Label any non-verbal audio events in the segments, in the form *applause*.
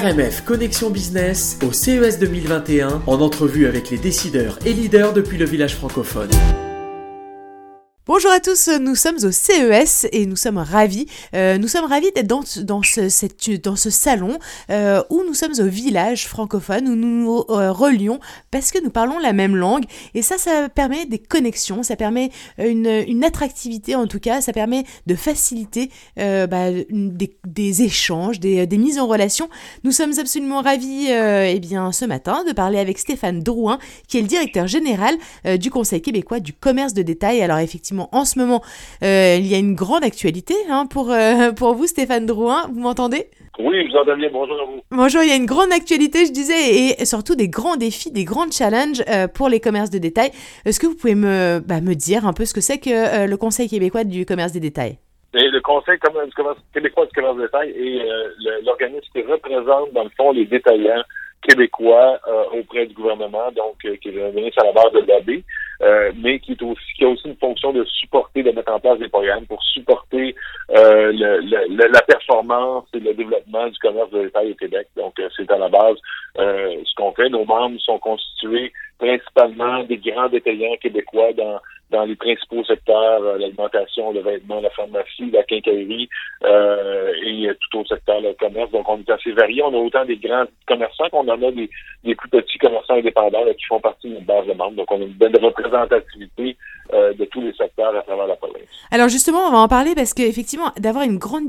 RMF Connexion Business au CES 2021 en entrevue avec les décideurs et leaders depuis le village francophone. Bonjour à tous, nous sommes au CES et nous sommes ravis. Euh, nous sommes ravis d'être dans, ce, salon euh, où nous sommes au village francophone, où nous nous euh, relions parce que nous parlons la même langue. Et ça, ça permet des connexions, ça permet une, attractivité en tout cas, ça permet de faciliter bah, des, échanges, des, des, mises en relation. Nous sommes absolument ravis eh bien, ce matin de parler avec Stéphane Drouin, qui est le directeur général du Conseil québécois du commerce de détail. Alors effectivement, en ce moment, euh, il y a une grande actualité hein, pour, euh, pour vous, Stéphane Drouin. Vous m'entendez? Oui, vous entends bien. Bonjour à vous. Bonjour, il y a une grande actualité, je disais, et surtout des grands défis, des grands challenges euh, pour les commerces de détail. Est-ce que vous pouvez me, bah, me dire un peu ce que c'est que le Conseil québécois du commerce des détails? le Conseil québécois du commerce de détail est l'organisme qui représente, dans le fond, les détaillants québécois auprès du gouvernement, donc qui est un à la base de l'AB. Euh, mais qui, est aussi, qui a aussi une fonction de supporter, de mettre en place des programmes pour supporter euh, le, la performance et le développement du commerce de détail au Québec. Donc, euh, c'est à la base ce qu'on fait. Nos membres sont constitués principalement des grands détaillants québécois dans dans les principaux secteurs, l'alimentation, le vêtement, la pharmacie, la quincaillerie euh, et tout autre secteur, le commerce. Donc, on est assez varié. On a autant des grands commerçants qu'on en a des, des plus petits commerçants indépendants qui font partie de notre base de membres. Donc, on a une belle représentativité euh, de tous les secteurs à travers la province. Alors justement, on va en parler parce qu'effectivement, d'avoir une grande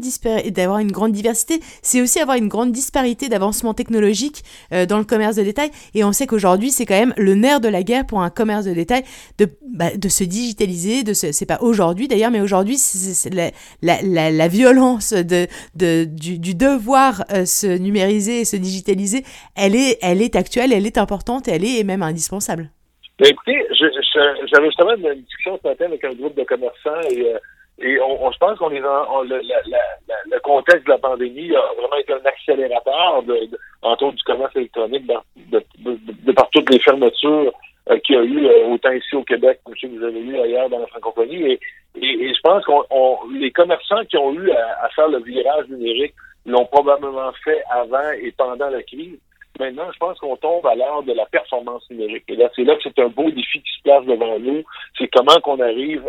d'avoir une grande diversité, c'est aussi avoir une grande disparité d'avancement technologique euh, dans le commerce de détail. Et on sait qu'aujourd'hui, c'est quand même le nerf de la guerre pour un commerce de détail de, bah, de se digitaliser. De c'est pas aujourd'hui d'ailleurs, mais aujourd'hui, c'est la, la, la, violence de, de, du, du devoir euh, se numériser et se digitaliser, elle est, elle est actuelle, elle est importante elle est même indispensable. Ben, écoutez, j'avais justement une discussion ce matin avec un groupe de commerçants et, euh, et on, je pense qu'on est dans le, le, contexte de la pandémie a vraiment été un accélérateur de, de du commerce électronique de, de, par toutes les fermetures euh, qu'il y a eu euh, autant ici au Québec que vous avez eu ailleurs dans la francophonie. Et, et, je pense qu'on les commerçants qui ont eu à faire le virage numérique l'ont probablement fait avant et pendant la crise. Maintenant, je pense qu'on tombe à l'heure de la performance numérique. Et là, c'est là que c'est un beau défi qui se place devant nous. C'est comment qu'on arrive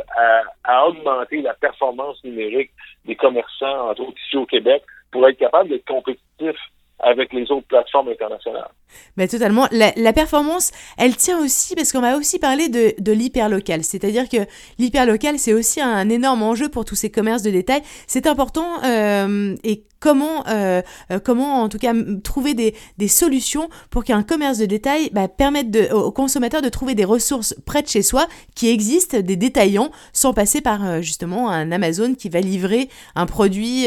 à, augmenter la performance numérique des commerçants, entre autres ici au Québec, pour être capable d'être compétitif avec les autres plateformes internationales. Mais totalement. La, performance, elle tient aussi, parce qu'on va aussi parler de, de l'hyperlocal. C'est-à-dire que l'hyperlocal, c'est aussi un énorme enjeu pour tous ces commerces de détail. C'est important euh, et comment, euh, euh, comment en tout cas trouver des, des solutions pour qu'un commerce de détail bah, permette aux consommateurs de trouver des ressources près de chez soi qui existent, des détaillants, sans passer par justement un Amazon qui va livrer un produit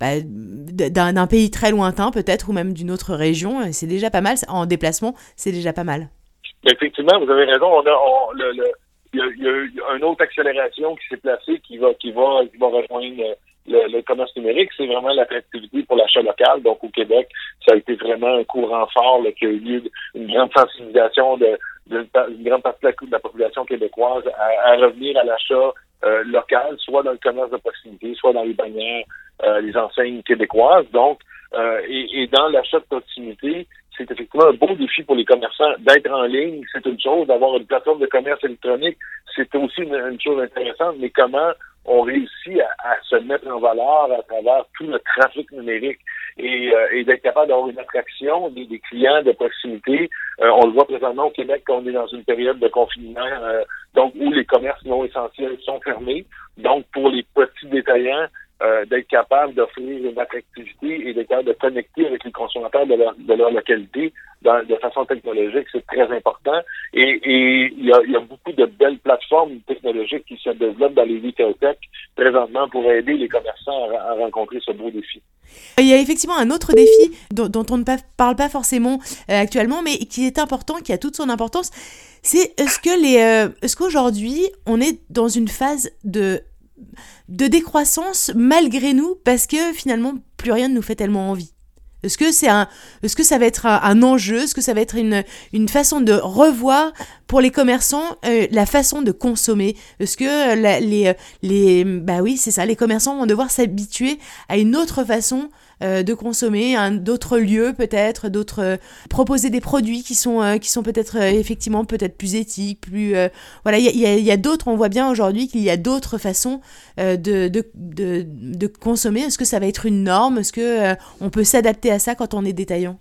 bah, d'un pays très lointain peut-être ou même d'une autre région c'est déjà pas mal. En déplacement, c'est déjà pas mal. Effectivement, vous avez raison. Il, y a, eu une autre accélération qui s'est placée qui va, qui va, qui va rejoindre le, commerce numérique. C'est vraiment l'attractivité pour l'achat local. Donc, au Québec, ça a été vraiment un courant fort là, qui a eu lieu une grande sensibilisation de, d'une grande partie de la, population québécoise à, revenir à l'achat euh, local, soit dans le commerce de proximité, soit dans les bannières, euh, les enseignes québécoises. Donc, euh, et, et, dans l'achat de proximité, c'est effectivement un beau défi pour les commerçants d'être en ligne, c'est une chose, d'avoir une plateforme de commerce électronique, c'est aussi une, chose intéressante, mais comment on réussit à, se mettre en valeur à travers tout le trafic numérique et, euh, et d'être capable d'avoir une attraction des, clients de proximité. Euh, on le voit présentement au Québec quand on est dans une période de confinement, donc où les commerces non essentiels sont fermés. Donc, pour les petits détaillants, euh, d'être capable d'offrir une attractivité et d'être capable de connecter avec les consommateurs de leur, de leur localité de façon technologique, c'est très important. Et, il, y a, y a, beaucoup de belles plateformes technologiques qui se développent dans les retail tech présentement pour aider les commerçants à, rencontrer ce beau défi. Il y a effectivement un autre défi dont, on ne parle pas forcément euh, actuellement, mais qui est important, qui a toute son importance. C'est est-ce que les, euh, est-ce qu'aujourd'hui on est dans une phase de de décroissance malgré nous parce que finalement plus rien ne nous fait tellement envie. Est-ce que c'est un, est-ce que ça va être un, enjeu? Est-ce que ça va être une, une façon de revoir pour les commerçants euh, la façon de consommer? Est-ce que les, les, bah oui, c'est ça, les commerçants vont devoir s'habituer à une autre façon de consommer, d'autres lieux peut-être, d'autres proposer des produits qui sont qui sont peut-être effectivement peut-être plus éthiques, plus voilà, il y a, d'autres, on voit bien aujourd'hui qu'il y a d'autres façons de, de, de, consommer. Est-ce que ça va être une norme? Est-ce que on peut s'adapter à ça quand on est détaillant?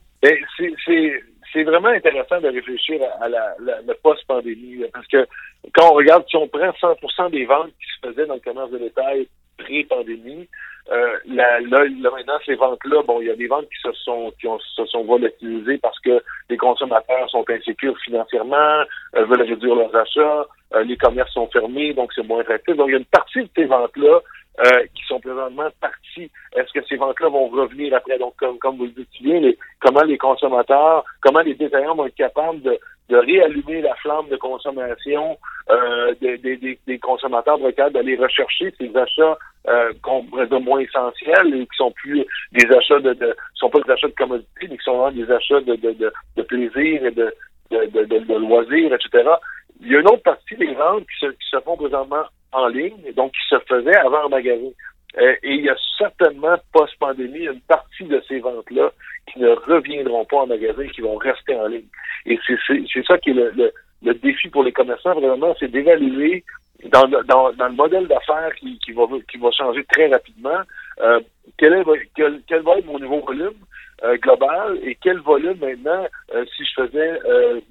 C'est vraiment intéressant de réfléchir à, la, post-pandémie, parce que quand on regarde, si on prend 100% des ventes qui se faisaient dans le commerce de détail pré-pandémie, euh, là, maintenant, ces ventes-là, bon, il y a des ventes qui se sont qui se sont volatilisées parce que les consommateurs sont insécures financièrement, euh, veulent réduire leurs achats, euh, les commerces sont fermés, donc c'est moins attractif. Donc, il y a une partie de ces ventes-là qui sont présentement partis. Est-ce que ces ventes-là vont revenir après? Donc, comme, comme vous le dites bien, les, comment les consommateurs, comment les détaillants vont être capables de, de réallumer la flamme de consommation euh, des, des, des, consommateurs capables d'aller rechercher ces achats euh, moins essentiels et qui sont plus des achats de, de sont pas des achats de commodité, mais qui sont vraiment des achats de, de, de, de plaisir et de, de, de, loisirs, etc. Il y a une autre partie des ventes qui se, qui se font présentement en ligne, donc qui se faisait avant en magasin. Euh, et il y a certainement, post-pandémie, une partie de ces ventes-là qui ne reviendront pas en magasin, qui vont rester en ligne. Et c'est ça qui est le, le, défi pour les commerçants, vraiment, c'est d'évaluer dans, dans, dans, le modèle d'affaires qui, qui, va, qui va changer très rapidement, euh, quel, est, quel, quel, va être mon nouveau volume euh, global et quel volume maintenant, euh, si je faisais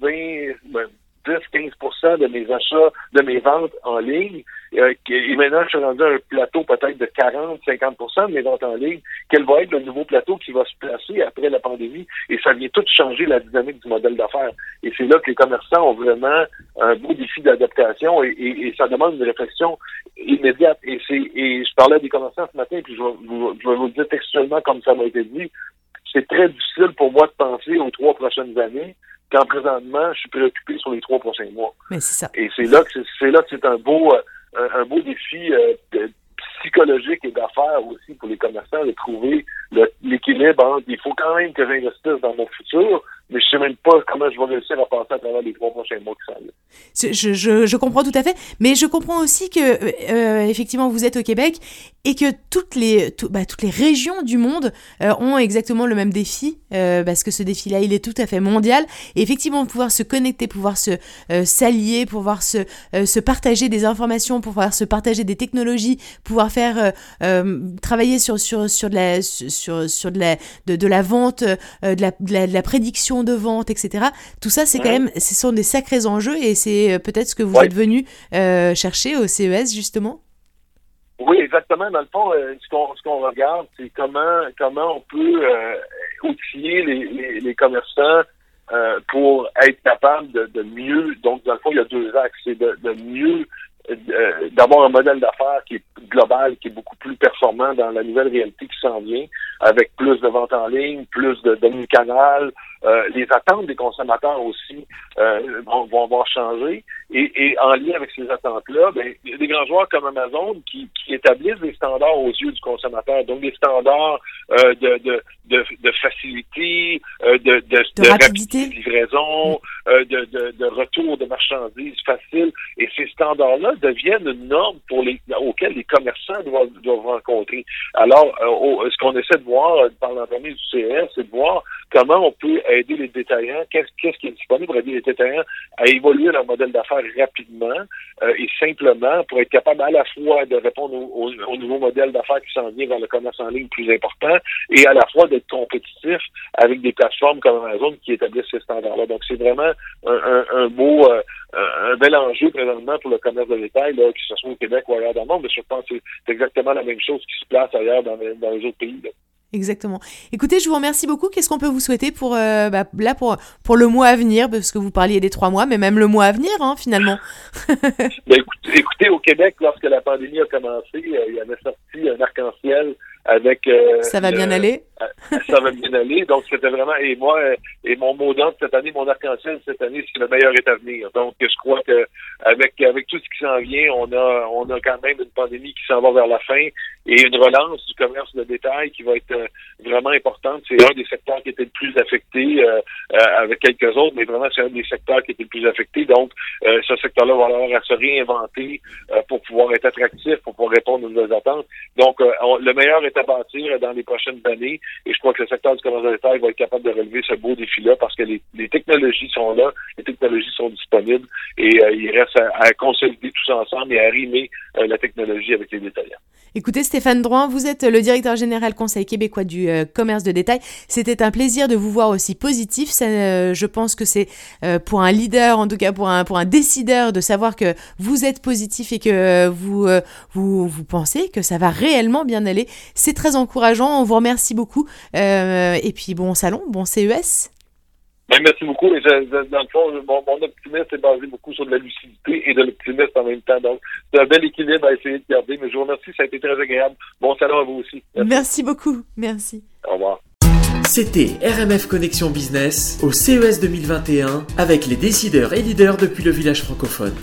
20, 10-15 de mes achats, de mes ventes en ligne. Euh, et maintenant, je suis rendu à un plateau peut-être de 40-50 de mes ventes en ligne. Quel va être le nouveau plateau qui va se placer après la pandémie? Et ça vient tout changer la dynamique du modèle d'affaires. Et c'est là que les commerçants ont vraiment un beau défi d'adaptation et, ça demande une réflexion immédiate. Et, je parlais des commerçants ce matin, puis je vais, je vais vous le dire textuellement comme ça m'a été dit. C'est très difficile pour moi de penser aux trois prochaines années quand présentement, je suis préoccupé sur les trois prochains mois. Mais c'est ça. Et c'est là que c'est là que c'est un beau euh, un, beau défi euh, psychologique et d'affaires aussi pour les commerçants de trouver l'équilibre entre il faut quand même que j'investisse dans mon futur, mais je sais même pas comment je vais réussir à passer à travers les trois prochains mois qui s'en je, comprends tout à fait, mais je comprends aussi que euh, effectivement vous êtes au Québec et que toutes les, bah, toutes les régions du monde euh, ont exactement le même défi, euh, parce que ce défi-là, il est tout à fait mondial. Et effectivement, pouvoir se connecter, pouvoir se s'allier, pouvoir se, se partager des informations, pouvoir se partager des technologies, pouvoir faire travailler sur, sur, sur, de, la, sur, sur de, la, de, de la vente, de, la, de la prédiction de vente, etc. Tout ça, c'est quand même, ce sont des sacrés enjeux et c'est euh, peut-être ce que vous êtes venu euh, chercher au CES, justement. Oui, exactement. Dans le fond, euh, ce qu'on regarde, c'est comment comment on peut outiller les, commerçants pour être capable de, mieux. Donc, dans le fond, il y a deux axes. C'est de, de, mieux d'avoir un modèle d'affaires qui est global, qui est beaucoup plus performant dans la nouvelle réalité qui s'en vient, avec plus de ventes en ligne, plus de demi-canal. Euh, les attentes des consommateurs aussi euh, vont, vont avoir changé. Et, et, en lien avec ces attentes-là, ben, il y a des grands joueurs comme Amazon qui, qui établissent des standards aux yeux du consommateur, donc des standards euh, de, de, de, de, facilité, euh, de, de, de, rapidité de livraison, euh, de, de, de, retour de marchandises facile. Et ces standards-là deviennent une norme pour les, auxquelles les commerçants doivent, doivent rencontrer. Alors, euh, ce qu'on essaie de voir par l'entremise du CR, c'est de voir comment on peut aider les détaillants, qu'est-ce qui est disponible pour aider les détaillants à évoluer leur modèle d'affaires rapidement euh, et simplement pour être capable à la fois de répondre au, au, nouveau modèle d'affaires qui s'en vient vers le commerce en ligne plus important et à la fois d'être compétitif avec des plateformes comme Amazon qui établissent ces standards-là. Donc, c'est vraiment un, beau, euh, un bel enjeu présentement pour le commerce de détail, que ce soit au Québec ou ailleurs dans le monde, mais je pense que c'est exactement la même chose qui se place ailleurs dans, les autres pays. Exactement. Écoutez, je vous remercie beaucoup. Qu'est-ce qu'on peut vous souhaiter pour euh, bah, là pour pour le mois à venir, parce que vous parliez des trois mois, mais même le mois à venir, hein, finalement. *laughs* ben, écoutez, au Québec, lorsque la pandémie a commencé, euh, il y avait sorti un arc-en-ciel avec. Euh, ça va bien aller? *laughs* ça va bien aller. Donc c'était vraiment et moi et mon mot d'ordre cette année, mon arc-en-ciel cette année, c'est le meilleur est à venir. Donc je crois que avec avec tout ce qui s'en vient, on a on a quand même une pandémie qui s'en va vers la fin et une relance du commerce de détail qui va être euh, vraiment importante. C'est un des secteurs qui était le plus affecté euh, euh, avec quelques autres, mais vraiment c'est un des secteurs qui était le plus affecté. Donc ce secteur-là va avoir à se réinventer pour pouvoir être attractif, pour pouvoir répondre aux nouvelles attentes. Donc le meilleur est à bâtir dans les prochaines années. Et je crois que le secteur du commerce de détail va être capable de relever ce beau défi-là parce que les, technologies sont là, les technologies sont disponibles et il reste à, consolider tout ça ensemble et à rimer la technologie avec les détaillants. Écoutez, Stéphane Drouin, vous êtes le directeur général Conseil québécois du commerce de détail. C'était un plaisir de vous voir aussi positif. je pense que c'est pour un leader, en tout cas pour un, pour un décideur, de savoir que vous êtes positif et que vous, vous, vous pensez que ça va réellement bien aller. C'est très encourageant. On vous remercie beaucoup. Euh, et puis bon salon, bon CES. Ben, merci beaucoup. Et dans le fond, mon, optimisme est basé beaucoup sur de la lucidité et de l'optimisme en même temps. Donc, c'est un bel équilibre à essayer de garder. Mais je vous remercie. Ça a été très agréable. Bon salon à vous aussi. Merci, beaucoup. Merci. Au revoir. C'était RMF Connexion Business au CES 2021 avec les décideurs et leaders depuis le village francophone.